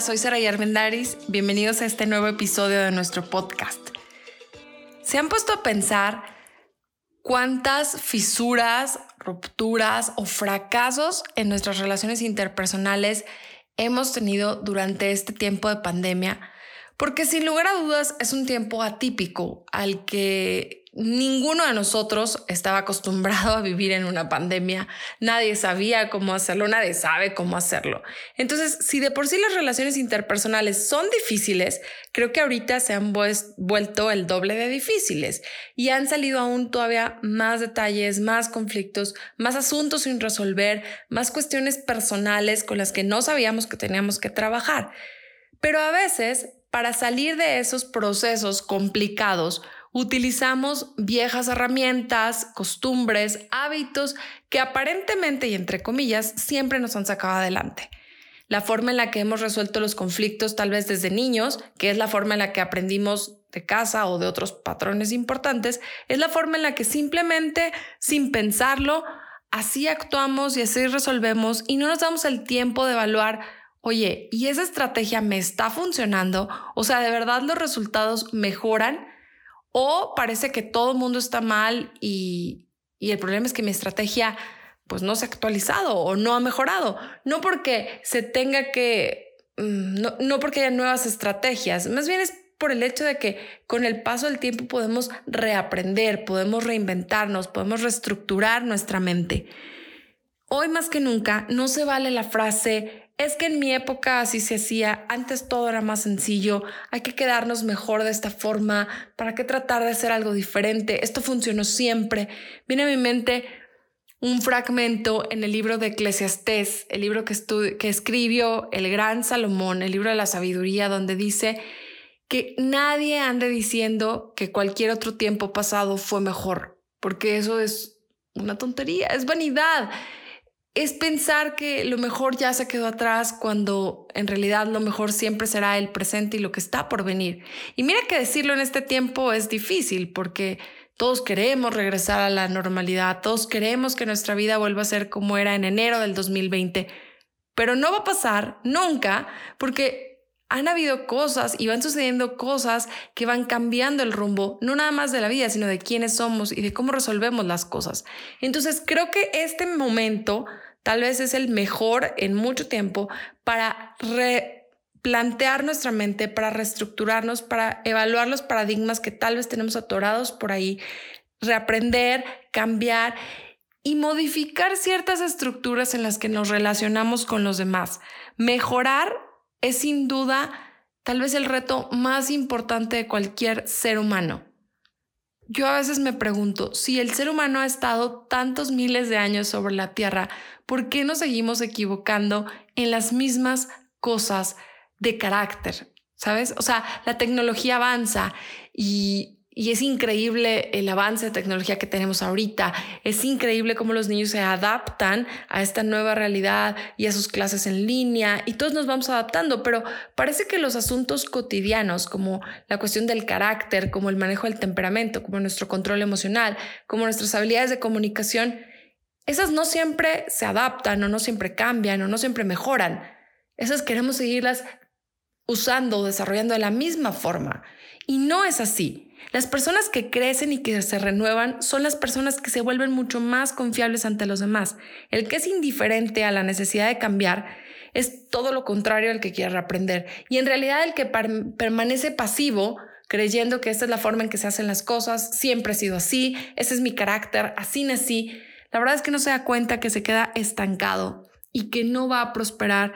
Soy Sara Armendaris. Bienvenidos a este nuevo episodio de nuestro podcast. ¿Se han puesto a pensar cuántas fisuras, rupturas o fracasos en nuestras relaciones interpersonales hemos tenido durante este tiempo de pandemia? Porque sin lugar a dudas es un tiempo atípico al que Ninguno de nosotros estaba acostumbrado a vivir en una pandemia, nadie sabía cómo hacerlo, nadie sabe cómo hacerlo. Entonces, si de por sí las relaciones interpersonales son difíciles, creo que ahorita se han vuelto el doble de difíciles y han salido aún todavía más detalles, más conflictos, más asuntos sin resolver, más cuestiones personales con las que no sabíamos que teníamos que trabajar. Pero a veces, para salir de esos procesos complicados, utilizamos viejas herramientas, costumbres, hábitos que aparentemente y entre comillas siempre nos han sacado adelante. La forma en la que hemos resuelto los conflictos tal vez desde niños, que es la forma en la que aprendimos de casa o de otros patrones importantes, es la forma en la que simplemente, sin pensarlo, así actuamos y así resolvemos y no nos damos el tiempo de evaluar, oye, ¿y esa estrategia me está funcionando? O sea, ¿de verdad los resultados mejoran? O parece que todo el mundo está mal y, el problema es que mi estrategia pues no se ha actualizado o no ha mejorado. No porque se tenga que, mm, no, no porque haya nuevas estrategias, más bien es por el hecho de que con el paso del tiempo podemos reaprender, podemos reinventarnos, podemos reestructurar nuestra mente. Hoy más que nunca no se vale la frase es que en mi época así se hacía, antes todo era más sencillo, hay que quedarnos mejor de esta forma, ¿para qué tratar de hacer algo diferente? Esto funcionó siempre. Viene a mi mente un fragmento en el libro de Eclesiastés, el libro que, que escribió el gran Salomón, el libro de la sabiduría, donde dice que nadie ande diciendo que cualquier otro tiempo pasado fue mejor, porque eso es una tontería, es vanidad es pensar que lo mejor ya se quedó atrás cuando en realidad lo mejor siempre será el presente y lo que está por venir. Y mira que decirlo en este tiempo es difícil porque todos queremos regresar a la normalidad, todos queremos que nuestra vida vuelva a ser como era en enero del 2020, pero no va a pasar nunca porque han habido cosas y van sucediendo cosas que van cambiando el rumbo, no nada más de la vida, sino de quiénes somos y de cómo resolvemos las cosas. Entonces creo que este momento Tal vez es el mejor en mucho tiempo para replantear nuestra mente, para reestructurarnos, para evaluar los paradigmas que tal vez tenemos atorados por ahí, reaprender, cambiar y modificar ciertas estructuras en las que nos relacionamos con los demás. Mejorar es sin duda tal vez el reto más importante de cualquier ser humano. Yo a veces me pregunto, si el ser humano ha estado tantos miles de años sobre la Tierra, ¿por qué nos seguimos equivocando en las mismas cosas de carácter? ¿Sabes? O sea, la tecnología avanza y y es increíble el avance de tecnología que tenemos ahorita. Es increíble cómo los niños se adaptan a esta nueva realidad y a sus clases en línea y todos nos vamos adaptando, pero parece que los asuntos cotidianos como la cuestión del carácter, como el manejo del temperamento, como nuestro control emocional, como nuestras habilidades de comunicación, esas no siempre se adaptan o no siempre cambian o no siempre mejoran. Esas queremos seguirlas usando o desarrollando de la misma forma. Y no es así. Las personas que crecen y que se renuevan son las personas que se vuelven mucho más confiables ante los demás. El que es indiferente a la necesidad de cambiar es todo lo contrario al que quiere aprender. Y en realidad el que permanece pasivo, creyendo que esta es la forma en que se hacen las cosas, siempre ha sido así, ese es mi carácter, así nací, la verdad es que no se da cuenta que se queda estancado y que no va a prosperar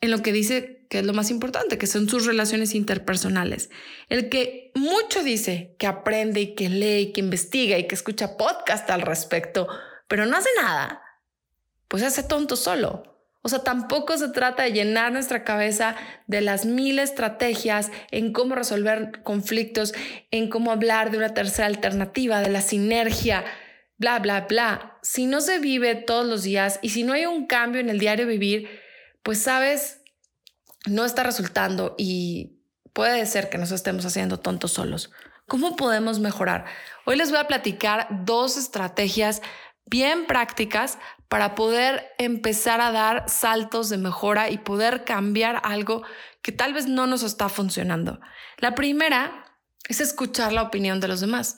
en lo que dice que es lo más importante, que son sus relaciones interpersonales. El que mucho dice que aprende y que lee y que investiga y que escucha podcast al respecto, pero no hace nada, pues hace tonto solo. O sea, tampoco se trata de llenar nuestra cabeza de las mil estrategias en cómo resolver conflictos, en cómo hablar de una tercera alternativa, de la sinergia, bla, bla, bla. Si no se vive todos los días y si no hay un cambio en el diario vivir, pues sabes, no está resultando y puede ser que nos estemos haciendo tontos solos. ¿Cómo podemos mejorar? Hoy les voy a platicar dos estrategias bien prácticas para poder empezar a dar saltos de mejora y poder cambiar algo que tal vez no nos está funcionando. La primera es escuchar la opinión de los demás.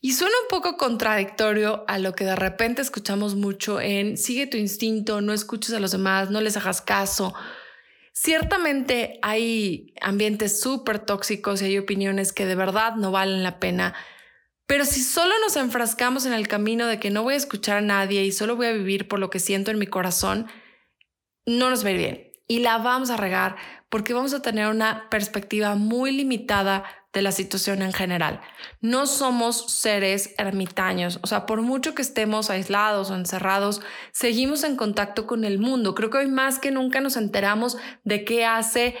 Y suena un poco contradictorio a lo que de repente escuchamos mucho en sigue tu instinto, no escuches a los demás, no les hagas caso. Ciertamente hay ambientes súper tóxicos y hay opiniones que de verdad no valen la pena pero si solo nos enfrascamos en el camino de que no voy a escuchar a nadie y solo voy a vivir por lo que siento en mi corazón, no nos va a ir bien. Y la vamos a regar porque vamos a tener una perspectiva muy limitada de la situación en general. No somos seres ermitaños, o sea, por mucho que estemos aislados o encerrados, seguimos en contacto con el mundo. Creo que hoy más que nunca nos enteramos de qué hace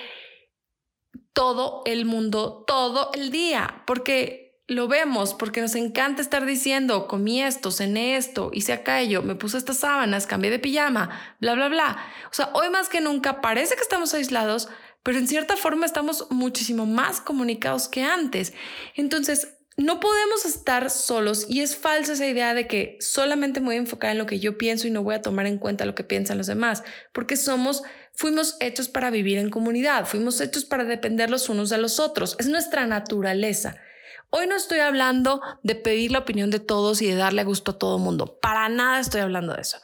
todo el mundo todo el día, porque lo vemos porque nos encanta estar diciendo, comí esto, cené esto, hice aquello, me puse estas sábanas, cambié de pijama, bla, bla, bla. O sea, hoy más que nunca parece que estamos aislados, pero en cierta forma estamos muchísimo más comunicados que antes. Entonces, no podemos estar solos y es falsa esa idea de que solamente me voy a enfocar en lo que yo pienso y no voy a tomar en cuenta lo que piensan los demás, porque somos, fuimos hechos para vivir en comunidad, fuimos hechos para depender los unos de los otros, es nuestra naturaleza. Hoy no estoy hablando de pedir la opinión de todos y de darle gusto a todo mundo. Para nada estoy hablando de eso.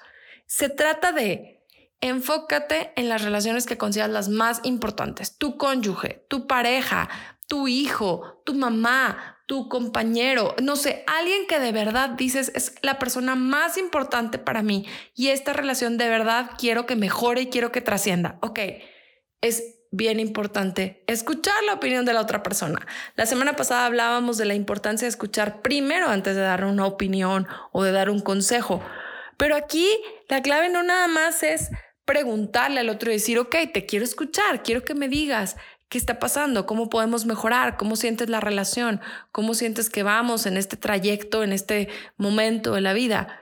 Se trata de enfócate en las relaciones que consideras las más importantes. Tu cónyuge, tu pareja, tu hijo, tu mamá, tu compañero, no sé, alguien que de verdad dices es la persona más importante para mí y esta relación de verdad quiero que mejore y quiero que trascienda. Ok, es bien importante escuchar la opinión de la otra persona. La semana pasada hablábamos de la importancia de escuchar primero antes de dar una opinión o de dar un consejo. Pero aquí la clave no nada más es preguntarle al otro y decir, ok, te quiero escuchar, quiero que me digas qué está pasando, cómo podemos mejorar, cómo sientes la relación, cómo sientes que vamos en este trayecto, en este momento de la vida.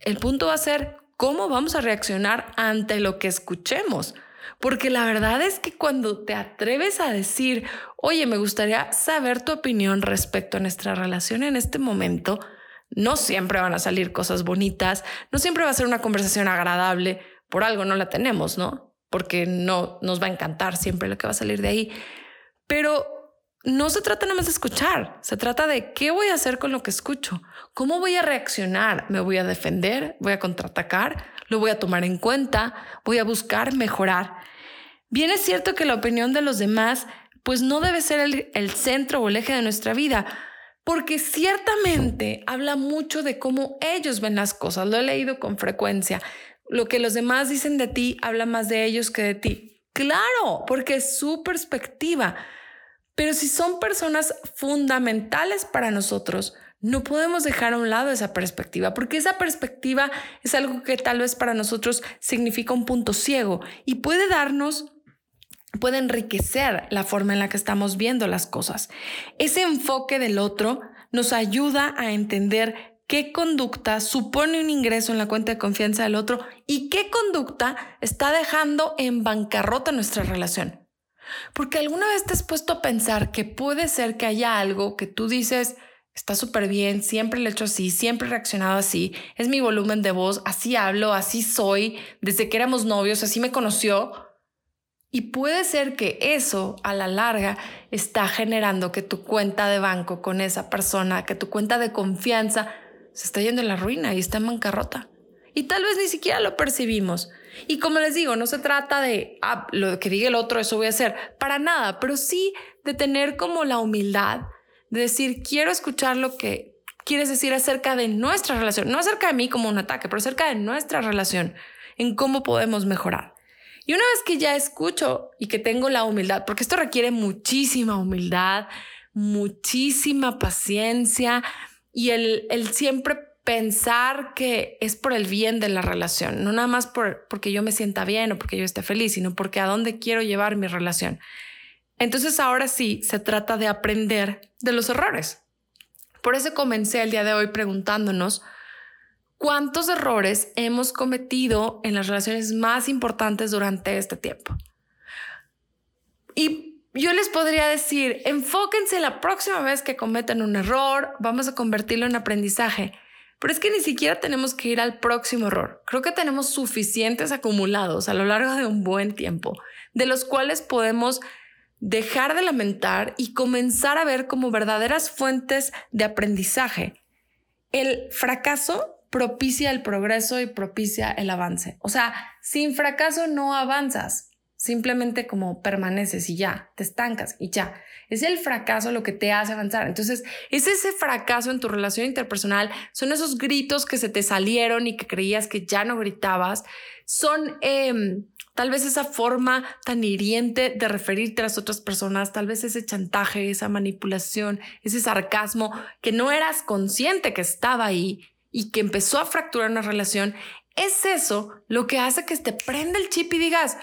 El punto va a ser cómo vamos a reaccionar ante lo que escuchemos. Porque la verdad es que cuando te atreves a decir, oye, me gustaría saber tu opinión respecto a nuestra relación en este momento, no siempre van a salir cosas bonitas, no siempre va a ser una conversación agradable, por algo no la tenemos, ¿no? Porque no nos va a encantar siempre lo que va a salir de ahí. Pero no se trata nada más de escuchar, se trata de qué voy a hacer con lo que escucho, cómo voy a reaccionar, me voy a defender, voy a contraatacar, lo voy a tomar en cuenta, voy a buscar mejorar. Bien es cierto que la opinión de los demás pues no debe ser el, centro o el eje de nuestra vida, porque ciertamente habla mucho de cómo ellos ven las cosas, lo he leído con frecuencia. Lo que los demás dicen de ti habla más de ellos que de ti. Claro, porque es su perspectiva. Pero si son personas fundamentales para nosotros, no podemos dejar a un lado esa perspectiva, porque esa perspectiva es algo que tal vez para nosotros significa un punto ciego y puede darnos puede enriquecer la forma en la que estamos viendo las cosas. Ese enfoque del otro nos ayuda a entender qué conducta supone un ingreso en la cuenta de confianza del otro y qué conducta está dejando en bancarrota nuestra relación. Porque alguna vez te has puesto a pensar que puede ser que haya algo que tú dices, está súper bien, siempre lo he hecho así, siempre he reaccionado así, es mi volumen de voz, así hablo, así soy, desde que éramos novios, así me conoció. Y puede ser que eso a la larga está generando que tu cuenta de banco con esa persona, que tu cuenta de confianza se está yendo en la ruina y está en bancarrota. Y tal vez ni siquiera lo percibimos. Y como les digo, no se trata de ah, lo que diga el otro, eso voy a hacer, para nada, pero sí de tener como la humildad de decir, quiero escuchar lo que quieres decir acerca de nuestra relación, no acerca de mí como un ataque, pero acerca de nuestra relación, en cómo podemos mejorar. Y una vez que ya escucho y que tengo la humildad, porque esto requiere muchísima humildad, muchísima paciencia y el, el siempre pensar que es por el bien de la relación, no nada más por, porque yo me sienta bien o porque yo esté feliz, sino porque a dónde quiero llevar mi relación. Entonces ahora sí se trata de aprender de los errores. Por eso comencé el día de hoy preguntándonos cuántos errores hemos cometido en las relaciones más importantes durante este tiempo. Y yo les podría decir, enfóquense la próxima vez que cometen un error, vamos a convertirlo en aprendizaje. Pero es que ni siquiera tenemos que ir al próximo error. Creo que tenemos suficientes acumulados a lo largo de un buen tiempo, de los cuales podemos dejar de lamentar y comenzar a ver como verdaderas fuentes de aprendizaje. El fracaso propicia el progreso y propicia el avance. O sea, sin fracaso no avanzas, simplemente como permaneces y ya, te estancas y ya. Es el fracaso lo que te hace avanzar. Entonces, es ese fracaso en tu relación interpersonal, son esos gritos que se te salieron y que creías que ya no gritabas, son... Em, tal vez esa forma tan hiriente de referirte a las otras personas, tal vez ese chantaje, esa manipulación, ese sarcasmo que no eras consciente que estaba ahí y que empezó a fracturar una relación, es eso lo que hace que te prenda el chip y digas,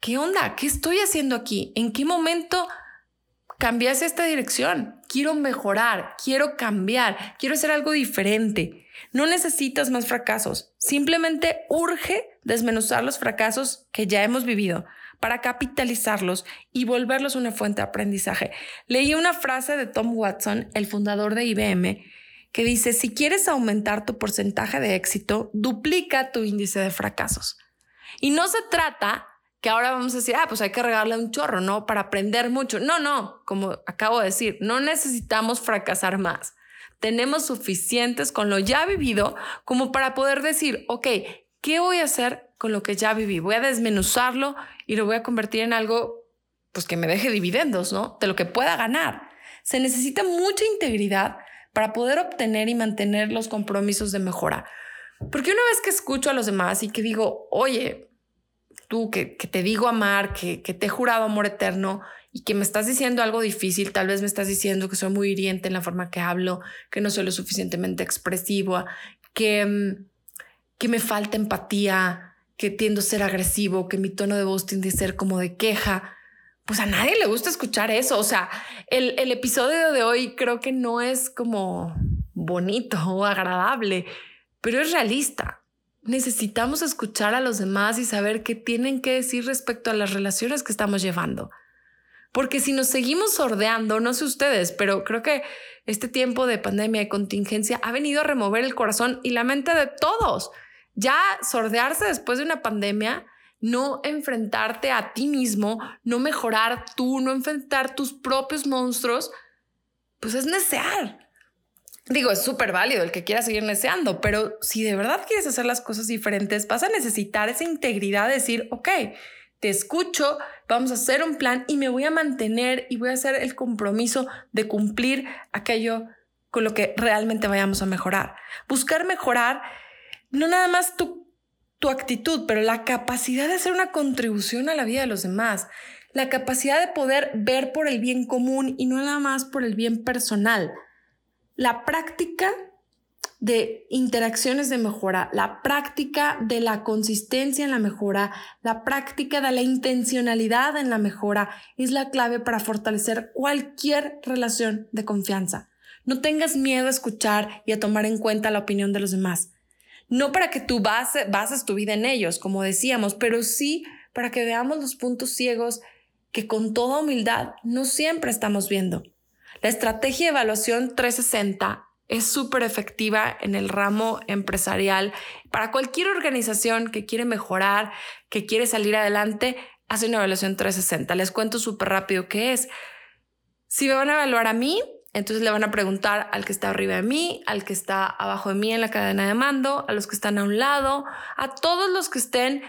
¿qué onda? ¿Qué estoy haciendo aquí? ¿En qué momento cambias esta dirección? Quiero mejorar, quiero cambiar, quiero hacer algo diferente. No necesitas más fracasos, simplemente urge desmenuzar los fracasos que ya hemos vivido para capitalizarlos y volverlos una fuente de aprendizaje. Leí una frase de Tom Watson, el fundador de IBM, que dice, si quieres aumentar tu porcentaje de éxito, duplica tu índice de fracasos. Y no se trata que ahora vamos a decir, ah, pues hay que regarle un chorro, ¿no? Para aprender mucho. No, no, como acabo de decir, no necesitamos fracasar más. Tenemos suficientes con lo ya vivido como para poder decir, ok, ¿qué voy a hacer con lo que ya viví? Voy a desmenuzarlo y lo voy a convertir en algo pues que me deje dividendos, ¿no? De lo que pueda ganar. Se necesita mucha integridad para poder obtener y mantener los compromisos de mejora. Porque una vez que escucho a los demás y que digo, oye, tú que, te digo amar, que, que te he jurado amor eterno y que me estás diciendo algo difícil, tal vez me estás diciendo que soy muy hiriente en la forma que hablo, que no soy lo suficientemente expresivo, que, mm, que me falta empatía, que tiendo a ser agresivo, que mi tono de voz tiende a ser como de queja pues a nadie le gusta escuchar eso. O sea, el, el, episodio de hoy creo que no es como bonito o agradable, pero es realista. Necesitamos escuchar a los demás y saber qué tienen que decir respecto a las relaciones que estamos llevando. Porque si nos seguimos sordeando, no sé ustedes, pero creo que este tiempo de pandemia y contingencia ha venido a remover el corazón y la mente de todos. Ya sordearse después de una pandemia no enfrentarte a ti mismo, no mejorar tú, no enfrentar tus propios monstruos, pues es necear. Digo, es súper válido el que quiera seguir neceando, pero si de verdad quieres hacer las cosas diferentes, vas a necesitar esa integridad de decir, ok, te escucho, vamos a hacer un plan y me voy a mantener y voy a hacer el compromiso de cumplir aquello con lo que realmente vayamos a mejorar. Buscar mejorar no nada más tu tu actitud, pero la capacidad de hacer una contribución a la vida de los demás, la capacidad de poder ver por el bien común y no nada más por el bien personal, la práctica de interacciones de mejora, la práctica de la consistencia en la mejora, la práctica de la intencionalidad en la mejora es la clave para fortalecer cualquier relación de confianza. No tengas miedo a escuchar y a tomar en cuenta la opinión de los demás no para que tú bases, tu vida en ellos, como decíamos, pero sí para que veamos los puntos ciegos que con toda humildad no siempre estamos viendo. La estrategia de evaluación 360 es súper efectiva en el ramo empresarial. Para cualquier organización que quiere mejorar, que quiere salir adelante, hace una evaluación 360. Les cuento súper rápido qué es. Si me van a evaluar a mí, entonces le van a preguntar al que está arriba de mí, al que está abajo de mí en la cadena de mando, a los que están a un lado, a todos los que estén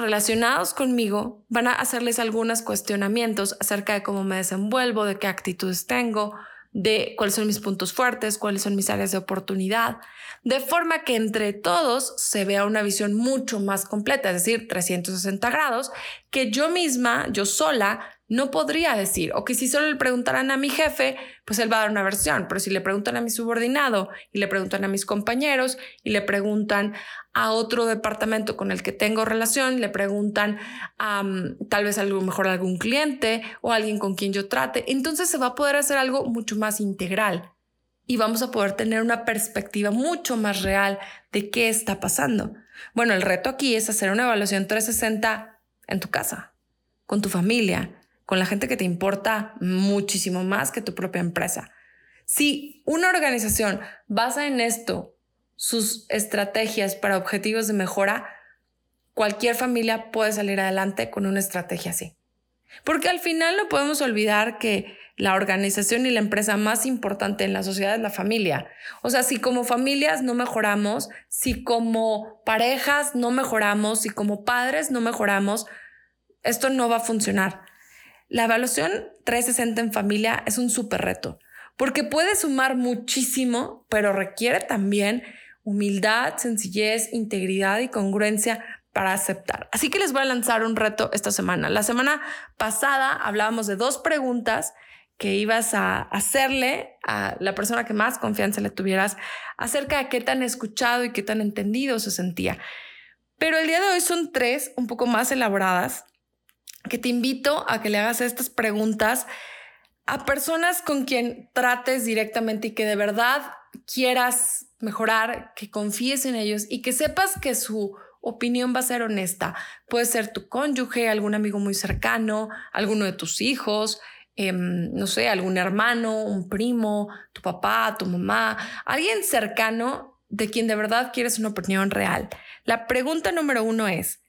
relacionados conmigo, van a hacerles algunos cuestionamientos acerca de cómo me desenvuelvo, de qué actitudes tengo, de cuáles son mis puntos fuertes, cuáles son mis áreas de oportunidad, de forma que entre todos se vea una visión mucho más completa, es decir, 360 grados, que yo misma, yo sola, no podría decir, o que si solo le preguntaran a mi jefe, pues él va a dar una versión, pero si le preguntan a mi subordinado y le preguntan a mis compañeros y le preguntan a otro departamento con el que tengo relación, le preguntan a tal vez a mejor algún cliente o alguien con quien yo trate, entonces se va a poder hacer algo mucho más integral y vamos a poder tener una perspectiva mucho más real de qué está pasando. Bueno, el reto aquí es hacer una evaluación 360 en tu casa, con tu familia, con la gente que te importa muchísimo más que tu propia empresa. Si una organización basa en esto sus estrategias para objetivos de mejora, cualquier familia puede salir adelante con una estrategia así. Porque al final no podemos olvidar que la organización y la empresa más importante en la sociedad es la familia. O sea, si como familias no mejoramos, si como parejas no mejoramos, si como padres no mejoramos, esto no va a funcionar. La evaluación 360 en familia es un súper reto, porque puede sumar muchísimo, pero requiere también humildad, sencillez, integridad y congruencia para aceptar. Así que les voy a lanzar un reto esta semana. La semana pasada hablábamos de dos preguntas que ibas a hacerle a la persona que más confianza le tuvieras acerca de qué tan escuchado y qué tan entendido se sentía. Pero el día de hoy son tres un poco más elaboradas que te invito a que le hagas estas preguntas a personas con quien trates directamente y que de verdad quieras mejorar, que confíes en ellos y que sepas que su opinión va a ser honesta. Puede ser tu cónyuge, algún amigo muy cercano, alguno de tus hijos, em, no sé, algún hermano, un primo, tu papá, tu mamá, alguien cercano de quien de verdad quieres una opinión real. La pregunta número uno es,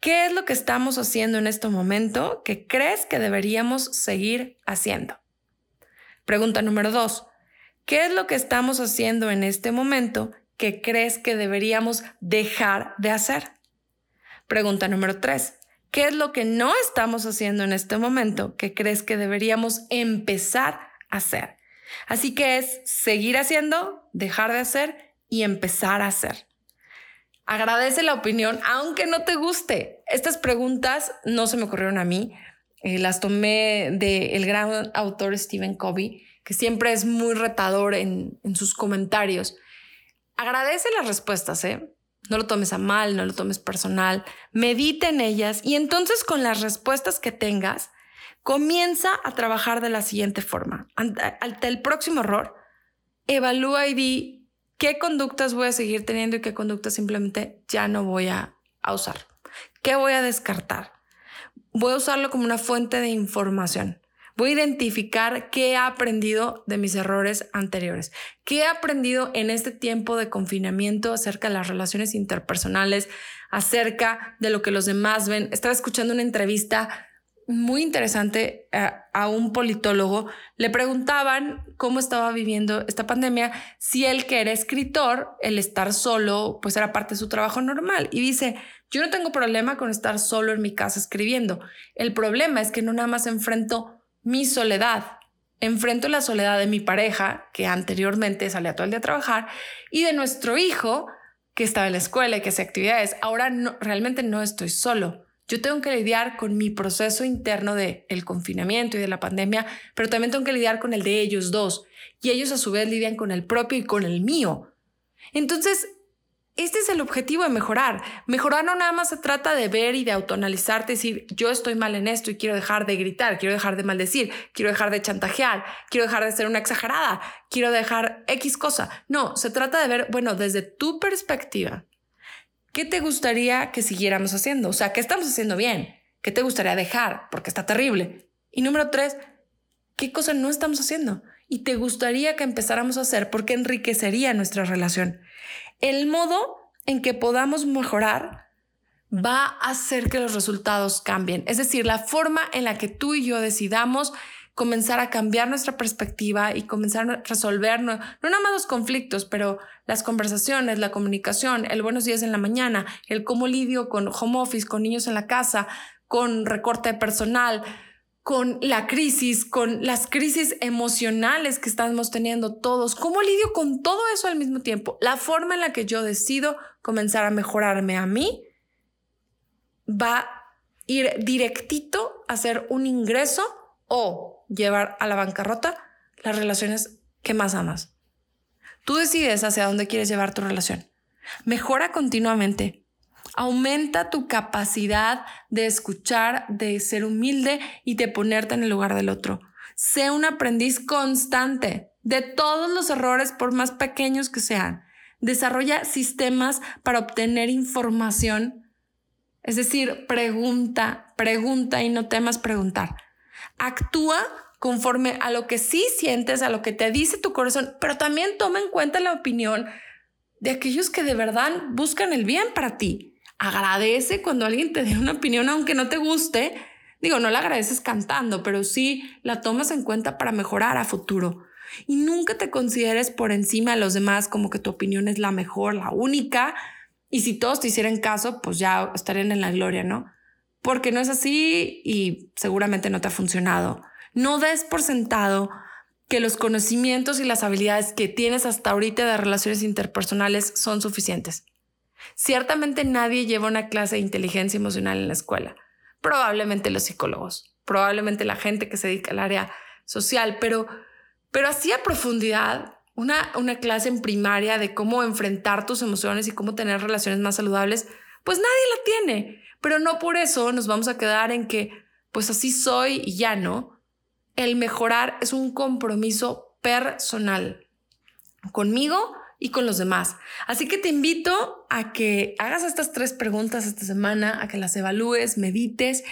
¿Qué es lo que estamos haciendo en este momento que crees que deberíamos seguir haciendo? Pregunta número dos. ¿Qué es lo que estamos haciendo en este momento que crees que deberíamos dejar de hacer? Pregunta número tres. ¿Qué es lo que no estamos haciendo en este momento que crees que deberíamos empezar a hacer? Así que es seguir haciendo, dejar de hacer y empezar a hacer. Agradece la opinión, aunque no te guste. Estas preguntas no se me ocurrieron a mí. Eh, las tomé del gran autor Stephen Covey, que siempre es muy retador en, en sus comentarios. Agradece las respuestas, ¿eh? No lo tomes a mal, no lo tomes personal. Medita en ellas y entonces con las respuestas que tengas, comienza a trabajar de la siguiente forma. Ante el próximo error, evalúa y di qué conductas voy a seguir teniendo y qué conductas simplemente ya no voy a, usar. ¿Qué voy a descartar? Voy a usarlo como una fuente de información. Voy a identificar qué he aprendido de mis errores anteriores, qué he aprendido en este tiempo de confinamiento acerca de las relaciones interpersonales, acerca de lo que los demás ven. Estaba escuchando una entrevista muy interesante a, un politólogo. Le preguntaban cómo estaba viviendo esta pandemia, si él que era escritor, el estar solo, pues era parte de su trabajo normal. Y dice, yo no tengo problema con estar solo en mi casa escribiendo. El problema es que no nada más enfrento mi soledad, enfrento la soledad de mi pareja, que anteriormente salía todo el día a trabajar, y de nuestro hijo, que estaba en la escuela y que hace actividades. Ahora realmente no estoy solo yo tengo que lidiar con mi proceso interno de el confinamiento y de la pandemia, pero también tengo que lidiar con el de ellos dos. Y ellos a su vez lidian con el propio y con el mío. Entonces, este es el objetivo de mejorar. Mejorar no nada más se trata de ver y de autoanalizarte, decir, yo estoy mal en esto y quiero dejar de gritar, quiero dejar de maldecir, quiero dejar de chantajear, quiero dejar de ser una exagerada, quiero dejar X cosa. No, se trata de ver, bueno, desde tu perspectiva, ¿qué te gustaría que siguiéramos haciendo? O sea, ¿qué estamos haciendo bien? ¿Qué te gustaría dejar? Porque está terrible. Y número tres, ¿qué cosa no estamos haciendo? Y te gustaría que empezáramos a hacer porque enriquecería nuestra relación. El modo en que podamos mejorar va a hacer que los resultados cambien. Es decir, la forma en la que tú y yo decidamos comenzar a cambiar nuestra perspectiva y comenzar a resolver no, nada más los conflictos, pero las conversaciones, la comunicación, el buenos días en la mañana, el cómo lidio con home office, con niños en la casa, con recorte personal, con la crisis, con las crisis emocionales que estamos teniendo todos, cómo lidio con todo eso al mismo tiempo. La forma en la que yo decido comenzar a mejorarme a mí va ir directito a hacer un ingreso o llevar a la bancarrota las relaciones que más amas. Tú decides hacia dónde quieres llevar tu relación. Mejora continuamente. Aumenta tu capacidad de escuchar, de ser humilde y de ponerte en el lugar del otro. Sé un aprendiz constante de todos los errores, por más pequeños que sean. Desarrolla sistemas para obtener información. Es decir, pregunta, pregunta y no temas preguntar. Actúa conforme a lo que sí sientes, a lo que te dice tu corazón, pero también toma en cuenta la opinión de aquellos que de verdad buscan el bien para ti. Agradece cuando alguien te dé una opinión, aunque no te guste. Digo, no la agradeces cantando, pero sí la tomas en cuenta para mejorar a futuro. Y nunca te consideres por encima de los demás como que tu opinión es la mejor, la única. Y si todos te hicieran caso, pues ya estarían en la gloria, ¿no? Porque no es así y seguramente no te ha funcionado. No des por sentado que los conocimientos y las habilidades que tienes hasta ahorita de relaciones interpersonales son suficientes. Ciertamente nadie lleva una clase de inteligencia emocional en la escuela. Probablemente los psicólogos, probablemente la gente que se dedica al área social, pero, pero así a profundidad, una, una clase en primaria de cómo enfrentar tus emociones y cómo tener relaciones más saludables, pues nadie la tiene. Pero no por eso nos vamos a quedar en que, pues así soy y ya no el mejorar es un compromiso personal conmigo y con los demás. Así que te invito a que hagas estas tres preguntas esta semana, a que las evalúes, medites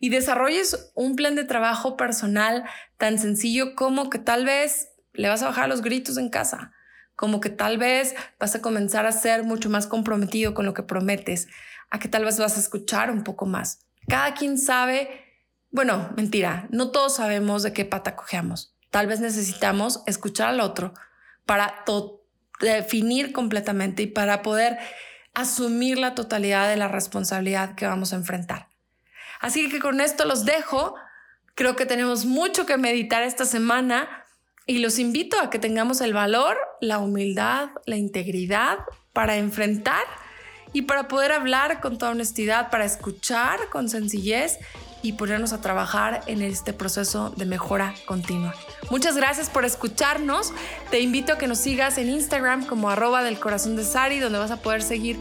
y desarrolles un plan de trabajo personal tan sencillo como que tal vez le vas a bajar los gritos en casa, como que tal vez vas a comenzar a ser mucho más comprometido con lo que prometes, a que tal vez vas a escuchar un poco más. Cada quien sabe bueno, mentira, no todos sabemos de qué pata cojeamos. Tal vez necesitamos escuchar al otro para definir completamente y para poder asumir la totalidad de la responsabilidad que vamos a enfrentar. Así que con esto los dejo. Creo que tenemos mucho que meditar esta semana y los invito a que tengamos el valor, la humildad, la integridad para enfrentar y para poder hablar con toda honestidad, para escuchar con sencillez y ponernos a trabajar en este proceso de mejora continua. Muchas gracias por escucharnos. Te invito a que nos sigas en Instagram como arroba del corazón de Sari, donde vas a poder seguir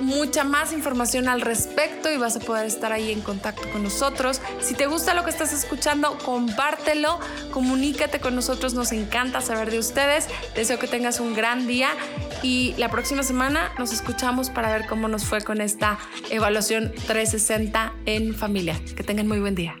mucha más información al respecto y vas a poder estar ahí en contacto con nosotros. Si te gusta lo que estás escuchando, compártelo, comunícate con nosotros, nos encanta saber de ustedes. Deseo que tengas un gran día y la próxima semana nos escuchamos para ver cómo nos fue con esta evaluación 360 en familia. Que tengan muy buen día.